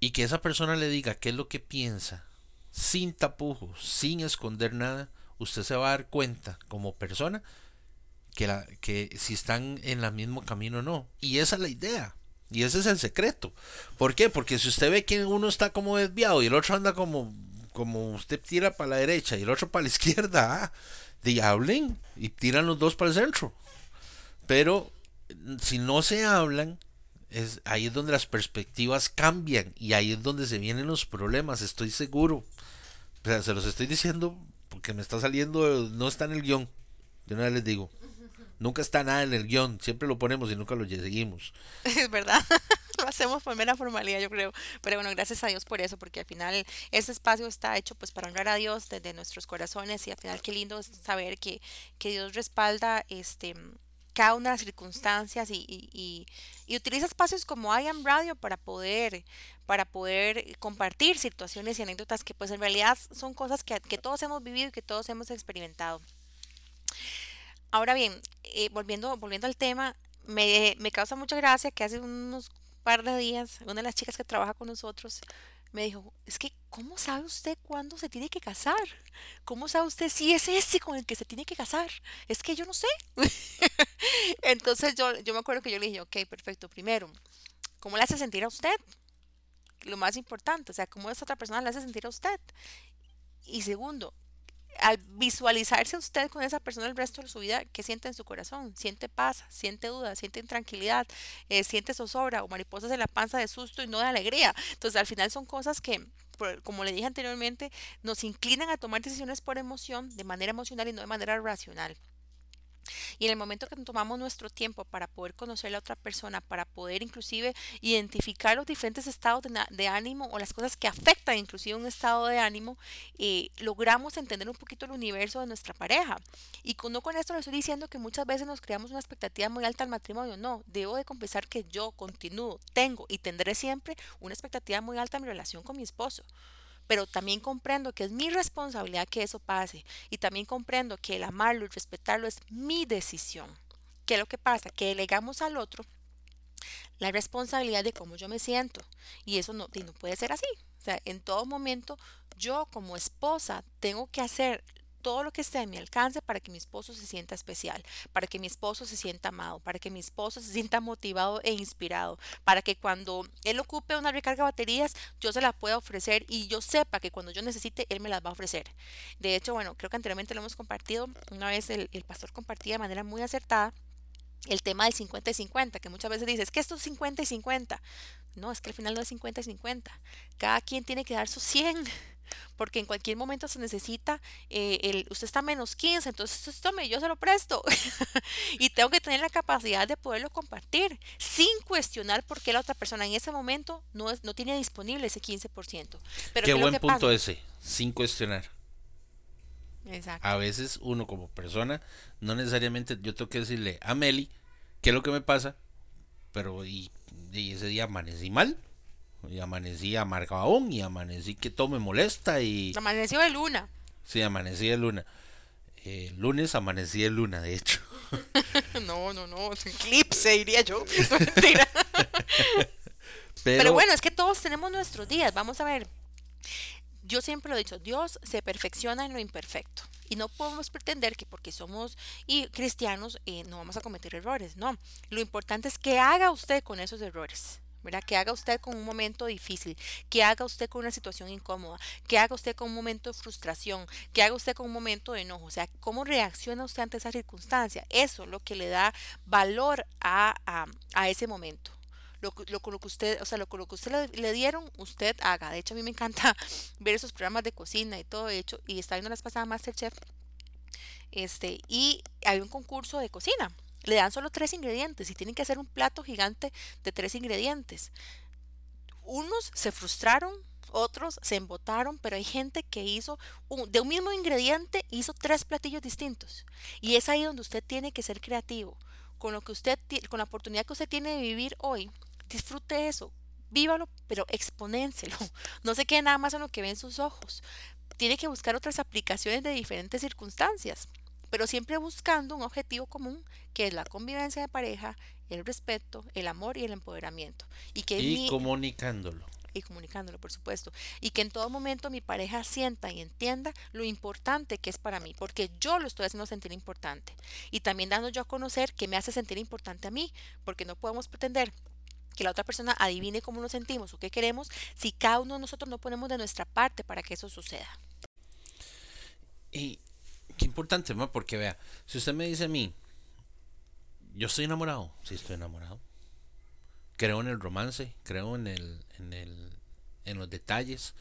y que esa persona le diga qué es lo que piensa, sin tapujos, sin esconder nada, usted se va a dar cuenta como persona que, la, que si están en el mismo camino o no. Y esa es la idea. Y ese es el secreto. ¿Por qué? Porque si usted ve que uno está como desviado y el otro anda como, como usted tira para la derecha y el otro para la [laughs] izquierda, ah, hablen y tiran los dos para el centro. Pero si no se hablan, es, ahí es donde las perspectivas cambian y ahí es donde se vienen los problemas, estoy seguro. se los estoy diciendo porque me está saliendo, no está en el guion. De una vez les digo. Nunca está nada en el guion, siempre lo ponemos y nunca lo seguimos. [laughs] Es verdad, [laughs] lo hacemos por mera formalidad, yo creo. Pero bueno, gracias a Dios por eso, porque al final este espacio está hecho pues para honrar a Dios desde nuestros corazones y al final qué lindo es saber que, que Dios respalda este cada una de las circunstancias y, utiliza espacios como I Am Radio para poder, para poder compartir situaciones y anécdotas que pues en realidad son cosas que, todos hemos vivido y que todos hemos experimentado. Ahora bien, eh, volviendo, volviendo al tema, me, me causa mucha gracia que hace unos par de días una de las chicas que trabaja con nosotros me dijo, es que, ¿cómo sabe usted cuándo se tiene que casar? ¿Cómo sabe usted si es ese con el que se tiene que casar? Es que yo no sé. [laughs] Entonces yo, yo me acuerdo que yo le dije, ok, perfecto, primero, ¿cómo le hace sentir a usted? Lo más importante, o sea, ¿cómo esa otra persona le hace sentir a usted? Y segundo, al visualizarse usted con esa persona el resto de su vida, ¿qué siente en su corazón? ¿Siente paz? ¿Siente duda? ¿Siente intranquilidad? Eh, ¿Siente zozobra o mariposas en la panza de susto y no de alegría? Entonces, al final son cosas que, como le dije anteriormente, nos inclinan a tomar decisiones por emoción, de manera emocional y no de manera racional. Y en el momento que tomamos nuestro tiempo para poder conocer a la otra persona, para poder inclusive identificar los diferentes estados de, de ánimo o las cosas que afectan inclusive un estado de ánimo, eh, logramos entender un poquito el universo de nuestra pareja. Y no con esto le estoy diciendo que muchas veces nos creamos una expectativa muy alta al matrimonio. No, debo de confesar que yo continúo, tengo y tendré siempre una expectativa muy alta en mi relación con mi esposo pero también comprendo que es mi responsabilidad que eso pase y también comprendo que el amarlo y respetarlo es mi decisión. ¿Qué es lo que pasa? Que delegamos al otro la responsabilidad de cómo yo me siento y eso no, no puede ser así. O sea, en todo momento yo como esposa tengo que hacer todo lo que esté a mi alcance para que mi esposo se sienta especial, para que mi esposo se sienta amado, para que mi esposo se sienta motivado e inspirado, para que cuando él ocupe una recarga de baterías, yo se la pueda ofrecer y yo sepa que cuando yo necesite, él me las va a ofrecer. De hecho, bueno, creo que anteriormente lo hemos compartido, una vez el, el pastor compartía de manera muy acertada el tema del 50 y 50, que muchas veces dices, es que esto es 50 y 50. No, es que al final no es 50 y 50. Cada quien tiene que dar su 100, porque en cualquier momento se necesita, eh, el, usted está menos 15, entonces usted tome, yo se lo presto. [laughs] y tengo que tener la capacidad de poderlo compartir sin cuestionar por qué la otra persona en ese momento no, es, no tiene disponible ese 15%. Pero Qué ¿qué es lo buen que punto pasa? ese, sin cuestionar. Exacto. A veces uno como persona, no necesariamente yo tengo que decirle a Meli qué es lo que me pasa, pero y, y ese día amanecí mal, y amanecí amargado y amanecí que todo me molesta y Amaneció de luna. sí, amanecí de luna. Eh, lunes amanecí de luna, de hecho. [laughs] No, no, no, eclipse, diría yo. [laughs] Mentira. [laughs] Pero, Pero bueno, es que todos tenemos nuestros días. Vamos a ver. Yo siempre lo he dicho, Dios se perfecciona en lo imperfecto. Y no podemos pretender que porque somos cristianos eh, no vamos a cometer errores. No, lo importante es que haga usted con esos errores. ¿verdad? Que haga usted con un momento difícil, que haga usted con una situación incómoda, que haga usted con un momento de frustración, que haga usted con un momento de enojo. O sea, cómo reacciona usted ante esa circunstancia. Eso es lo que le da valor a, a, a ese momento lo, lo, lo que usted, o sea, lo, lo que usted le, dieron, usted haga. De hecho, a mí me encanta [laughs] ver esos programas de cocina y todo hecho, y estaba viendo las pasadas Masterchef, este, y hay un concurso de cocina. Le dan solo tres ingredientes y tienen que hacer un plato gigante de tres ingredientes. Unos se frustraron, otros se embotaron, pero hay gente que hizo un- de un mismo ingrediente hizo tres platillos distintos. Y es ahí donde usted tiene que ser creativo. Con lo que usted con la oportunidad que usted tiene de vivir hoy, disfrute eso. Vívalo, pero exponénselo. [laughs] No se quede nada más en lo que ve en sus ojos. Tiene que buscar otras aplicaciones de diferentes circunstancias, pero siempre buscando un objetivo común, que es la convivencia de pareja, el respeto, el amor y el empoderamiento. Y que y mi- comunicándolo. y comunicándolo, por supuesto. Y que en todo momento mi pareja sienta y entienda lo importante que es para mí, porque yo lo estoy haciendo sentir importante. Y también dando yo a conocer que me hace sentir importante a mí, porque no podemos pretender que la otra persona adivine cómo nos sentimos o qué queremos si cada uno de nosotros no ponemos de nuestra parte para que eso suceda. Y qué importante, ma, porque vea, si usted me dice a mí, yo estoy enamorado, sí estoy enamorado. Creo en el romance, creo en el, en el, en los detalles,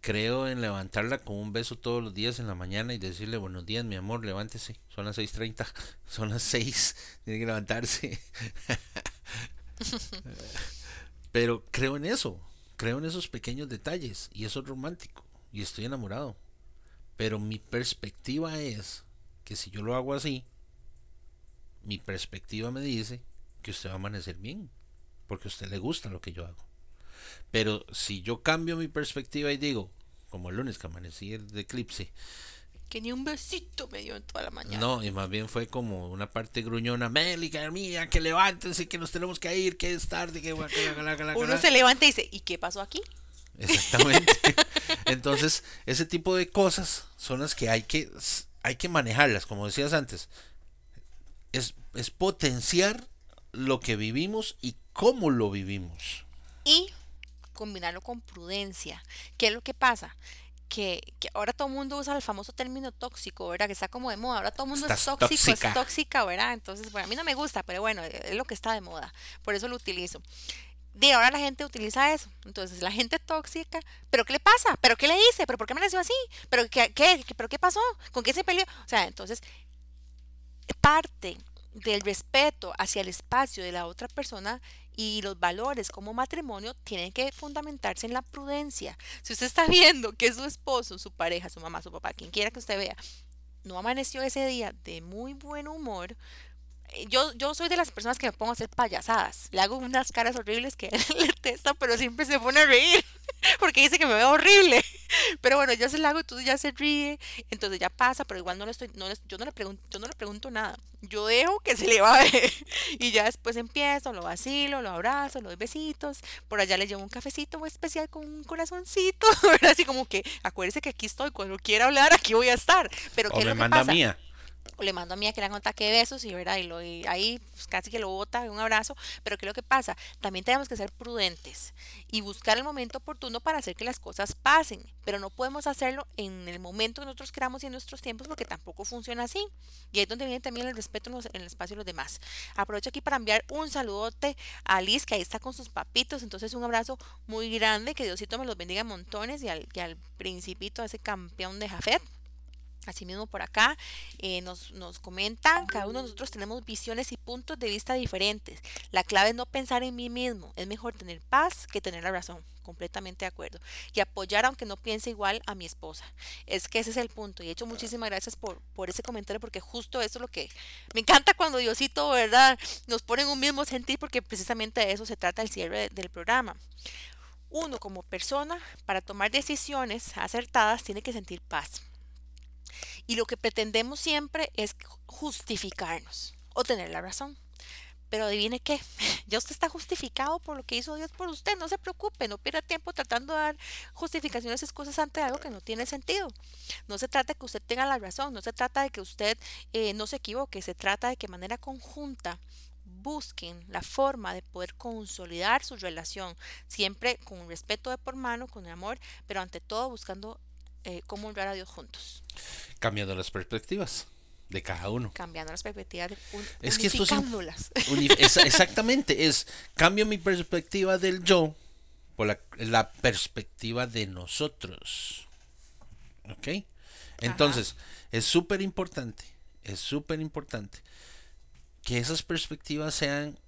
creo en levantarla con un beso todos los días en la mañana y decirle buenos días, mi amor, levántese, son las 6.30, [laughs] son las 6, tiene que levantarse. [laughs] [laughs] Pero creo en eso, creo en esos pequeños detalles y eso es romántico y estoy enamorado. Pero mi perspectiva es que si yo lo hago así, mi perspectiva me dice que usted va a amanecer bien, porque a usted le gusta lo que yo hago. Pero si yo cambio mi perspectiva y digo, como el lunes que amanecí el de eclipse, Que ni un besito me dio en toda la mañana. no, y más bien fue como una parte gruñona, Mélica, mía, que levántense, que nos tenemos que ir, que es tarde, que Uno gala". se levanta y dice, ¿y qué pasó aquí? exactamente. [laughs] Entonces, ese tipo de cosas son las que hay que, hay que manejarlas, como decías antes. Es, es potenciar lo que vivimos y cómo lo vivimos. Y combinarlo con prudencia. ¿Qué es lo que pasa? Que, que ahora todo el mundo usa el famoso término tóxico, ¿verdad? Que está como de moda. Ahora todo el mundo Estás es tóxico, tóxica. es tóxica, ¿verdad? Entonces, bueno, a mí no me gusta, pero bueno, es lo que está de moda. Por eso lo utilizo. De ahora la gente utiliza eso. Entonces, la gente tóxica, ¿pero qué le pasa? ¿Pero qué le hice? ¿Pero por qué me nació así? ¿Pero qué, qué, qué- ¿pero qué pasó? ¿Con qué se peleó? O sea, entonces, parte del respeto hacia el espacio de la otra persona y los valores como matrimonio tienen que fundamentarse en la prudencia. Si usted está [laughs] viendo que su esposo, su pareja, su mamá, su papá, quien quiera que usted vea, no amaneció ese día de muy buen humor, yo, yo soy de las personas que me pongo a hacer payasadas. Le hago unas caras horribles que él [laughs] le detesta, pero siempre se pone a reír [laughs] porque dice que me veo horrible. [laughs] Pero bueno, yo se la hago, entonces ya se ríe, entonces ya pasa, pero igual no le estoy, no le- yo no le pregunto, yo no le pregunto nada. Yo dejo que se le va y ya después empiezo, lo vacilo, lo abrazo, le doy besitos, por allá le llevo un cafecito muy especial con un corazoncito, ¿verdad? Así como que acuérdese que aquí estoy, cuando quiera hablar, aquí voy a estar. Pero O ¿qué es me lo que manda pasa? mía. Le mando a mí que le haga un ataque de besos y, ¿verdad? y, lo, ahí pues, casi que lo bota, un abrazo. Pero ¿qué es lo que pasa? También tenemos que ser prudentes y buscar el momento oportuno para hacer que las cosas pasen. Pero no podemos hacerlo en el momento que nosotros queramos y en nuestros tiempos porque tampoco funciona así. Y ahí es donde viene también el respeto en, los- el espacio de los demás. Aprovecho aquí para enviar un saludote a Liz, que ahí está con sus papitos. Entonces un abrazo muy grande, que Diosito me los bendiga montones y al, y al principito, a ese campeón de Jafet. Asimismo por acá eh, nos, nos comentan, cada uno de nosotros tenemos visiones y puntos de vista diferentes. La clave es no pensar en mí mismo, es mejor tener paz que tener la razón, completamente de acuerdo. Y apoyar aunque no piense igual a mi esposa. Es que ese es el punto. Y hecho muchísimas gracias por, por ese comentario porque justo eso es lo que me encanta cuando Diosito, ¿verdad? Nos pone en un mismo sentir porque precisamente de eso se trata el cierre del programa. Uno como persona, para tomar decisiones acertadas, tiene que sentir paz. Y lo que pretendemos siempre es justificarnos o tener la razón. Pero adivine qué, [laughs] ya usted está justificado por lo que hizo Dios por usted. No se preocupe, no pierda tiempo tratando de dar justificaciones y excusas ante algo que no tiene sentido. No se trata de que usted tenga la razón, no se trata de que usted eh, no se equivoque, se trata de que de manera conjunta busquen la forma de poder consolidar su relación, siempre con respeto de por mano, con amor, pero ante todo buscando eh, cómo honrar a Dios juntos, Cambiando las perspectivas de cada uno. cambiando las perspectivas, de, un- Es que esto es. Uni- exactamente, es cambio mi perspectiva del yo por la, la perspectiva de nosotros. ¿Ok? Entonces, es súper importante, es súper importante que esas perspectivas sean,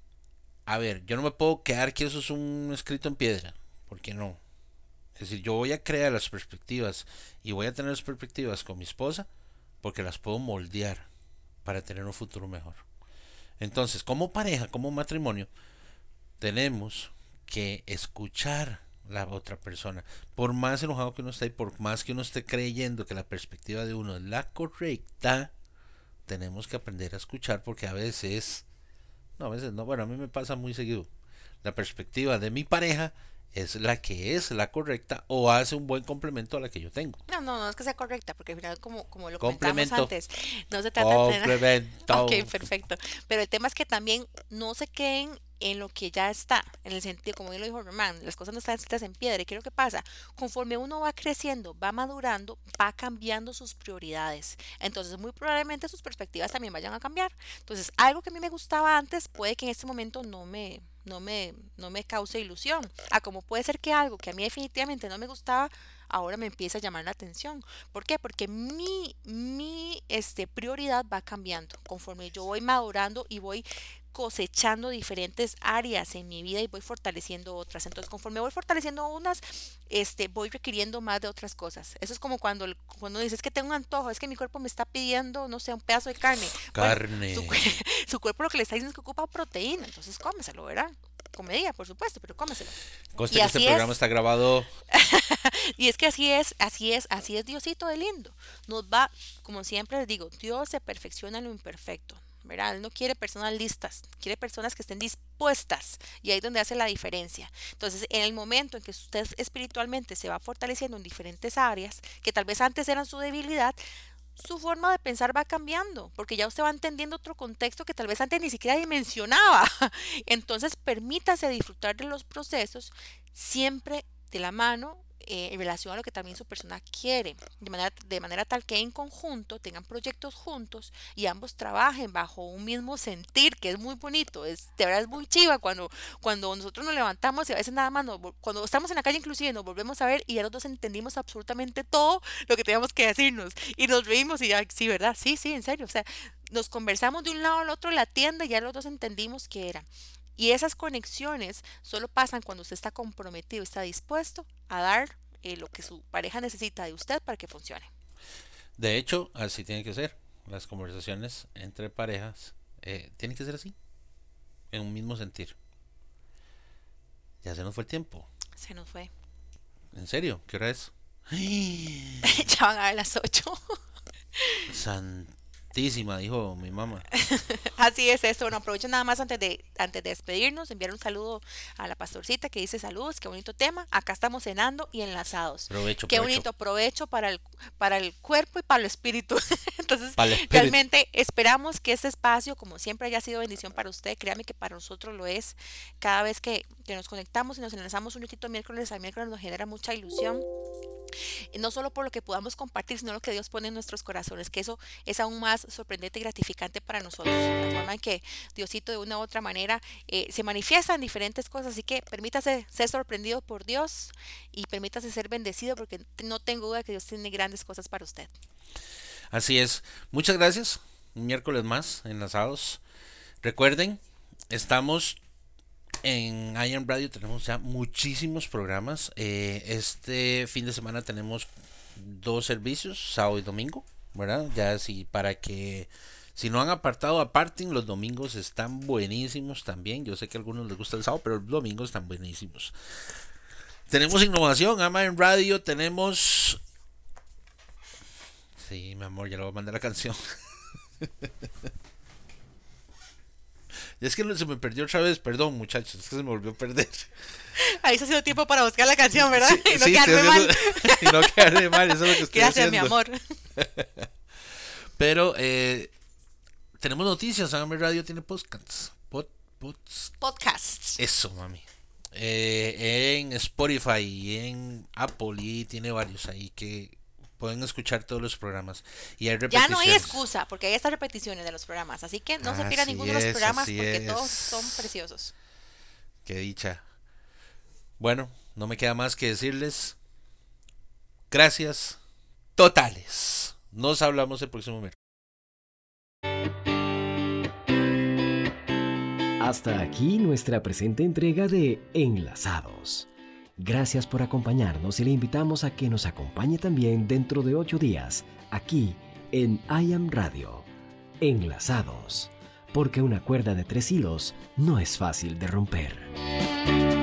a ver, yo no me puedo quedar que eso es un escrito en piedra, porque no. Es decir, yo voy a crear las perspectivas y voy a tener las perspectivas con mi esposa porque las puedo moldear para tener un futuro mejor. Entonces, como pareja, como matrimonio, tenemos que escuchar la otra persona. Por más enojado que uno esté y por más que uno esté creyendo que la perspectiva de uno es la correcta, tenemos que aprender a escuchar porque a veces, no, a veces no, bueno, a mí me pasa muy seguido. La perspectiva de mi pareja es la que es la correcta o hace un buen complemento a la que yo tengo. No, no, no es que sea correcta, porque al final, como, como lo comentamos antes, no se trata de tener... Complemento. Ok, perfecto. Pero el tema es que también no se queden en lo que ya está, en el sentido, como bien lo dijo Román, las cosas no están escritas en piedra. ¿Y qué es lo que pasa? Conforme uno va creciendo, va madurando, va cambiando sus prioridades. Entonces, muy probablemente sus perspectivas también vayan a cambiar. Entonces, algo que a mí me gustaba antes puede que en este momento no me, no me, no me cause ilusión. A como puede ser que algo que a mí definitivamente no me gustaba, ahora me empieza a llamar la atención. ¿Por qué? Porque mi, mi este, prioridad va cambiando conforme yo voy madurando y voy cosechando diferentes áreas en mi vida y voy fortaleciendo otras. Entonces, conforme voy fortaleciendo unas, este, voy requiriendo más de otras cosas. Eso es como cuando, cuando dices que tengo un antojo, es que mi cuerpo me está pidiendo, no sé, un pedazo de carne. Bueno, Carne. su, su cuerpo lo que le está diciendo es que ocupa proteína, entonces cómeselo, ¿verdad? Comedía, por supuesto, pero cómeselo. Conste y que este así programa es. está grabado [laughs] Y es que así es, así es, así es Diosito de lindo. Nos va, como siempre les digo, Dios se perfecciona en lo imperfecto. ¿verdad? Él no quiere personas listas, quiere personas que estén dispuestas y ahí es donde hace la diferencia. Entonces, en el momento en que usted espiritualmente se va fortaleciendo en diferentes áreas, que tal vez antes eran su debilidad, su forma de pensar va cambiando, porque ya usted va entendiendo otro contexto que tal vez antes ni siquiera dimensionaba. [laughs] Entonces, permítase disfrutar de los procesos siempre de la mano eh, en relación a lo que también su persona quiere, de manera, de manera tal que en conjunto tengan proyectos juntos y ambos trabajen bajo un mismo sentir, que es muy bonito, es, de verdad es muy chiva cuando, cuando nosotros nos levantamos y a veces nada más, cuando estamos en la calle inclusive nos volvemos a ver y ya los dos entendimos absolutamente todo lo que teníamos que decirnos y nos reímos y ya, sí, ¿verdad? Sí, sí, en serio, o sea, nos conversamos de un lado al otro en la tienda y ya los dos entendimos qué era. Y esas conexiones solo pasan cuando usted está comprometido, está dispuesto a dar eh, lo que su pareja necesita de usted para que funcione. De hecho, así tiene que ser. Las conversaciones entre parejas eh, tienen que ser así, en un mismo sentir. Ya se nos fue el tiempo. Se nos fue. ¿En serio? ¿Qué hora es? [laughs] ya van a ver las 8. [laughs] San dijo mi mamá. [laughs] Así es esto. Bueno, aprovecho nada más antes de, antes de despedirnos, enviar un saludo a la pastorcita que dice saludos, qué bonito tema. Acá estamos cenando y enlazados. Provecho, qué bonito provecho para el, para el cuerpo y para el espíritu. [laughs] Entonces, realmente esperamos que este espacio, como siempre, haya sido bendición para usted. Créame que para nosotros lo es. Cada vez que, que nos conectamos y nos enlazamos un ratito miércoles a miércoles nos genera mucha ilusión no solo por lo que podamos compartir, sino lo que Dios pone en nuestros corazones, que eso es aún más sorprendente y gratificante para nosotros, la forma en que Diosito de una u otra manera eh, se manifiesta en diferentes cosas, así que permítase ser sorprendido por Dios y permítase ser bendecido porque no tengo duda que Dios tiene grandes cosas para usted. Así es, muchas gracias, un miércoles más enlazados. Recuerden, estamos en IAM Radio tenemos ya muchísimos programas. Eh, este fin de semana tenemos dos servicios, sábado y domingo, ¿verdad? Ya así para que si no han apartado aparten, los domingos están buenísimos también. Yo sé que a algunos les gusta el sábado, pero los domingos están buenísimos. Tenemos innovación, ama en radio, tenemos... Sí, mi amor, ya le voy a mandar la canción. [laughs] Es que se me perdió otra vez, perdón muchachos, es que se me volvió a perder. [laughs] Ahí se ha sido tiempo para buscar la canción, ¿verdad? [laughs] y no quedarme mal. [laughs] y no quedarme mal, eso es lo que estoy Gracias, mi amor. Pero eh, tenemos noticias, Agamber Radio tiene podcasts. podcasts. Eso, mami. Eh, en Spotify y en Apple y tiene varios ahí que pueden escuchar todos los programas. Y hay Ya no hay excusa, porque hay estas repeticiones de los programas. Así que no se pierda ninguno de los programas porque todos son preciosos. Qué dicha. Bueno, no me queda más que decirles gracias totales. Nos hablamos el próximo mes. Hasta aquí nuestra presente entrega de Enlazados. Gracias por acompañarnos y le invitamos a que nos acompañe también dentro de ocho días, aquí en I Am Radio. Enlazados, porque una cuerda de tres hilos no es fácil de romper.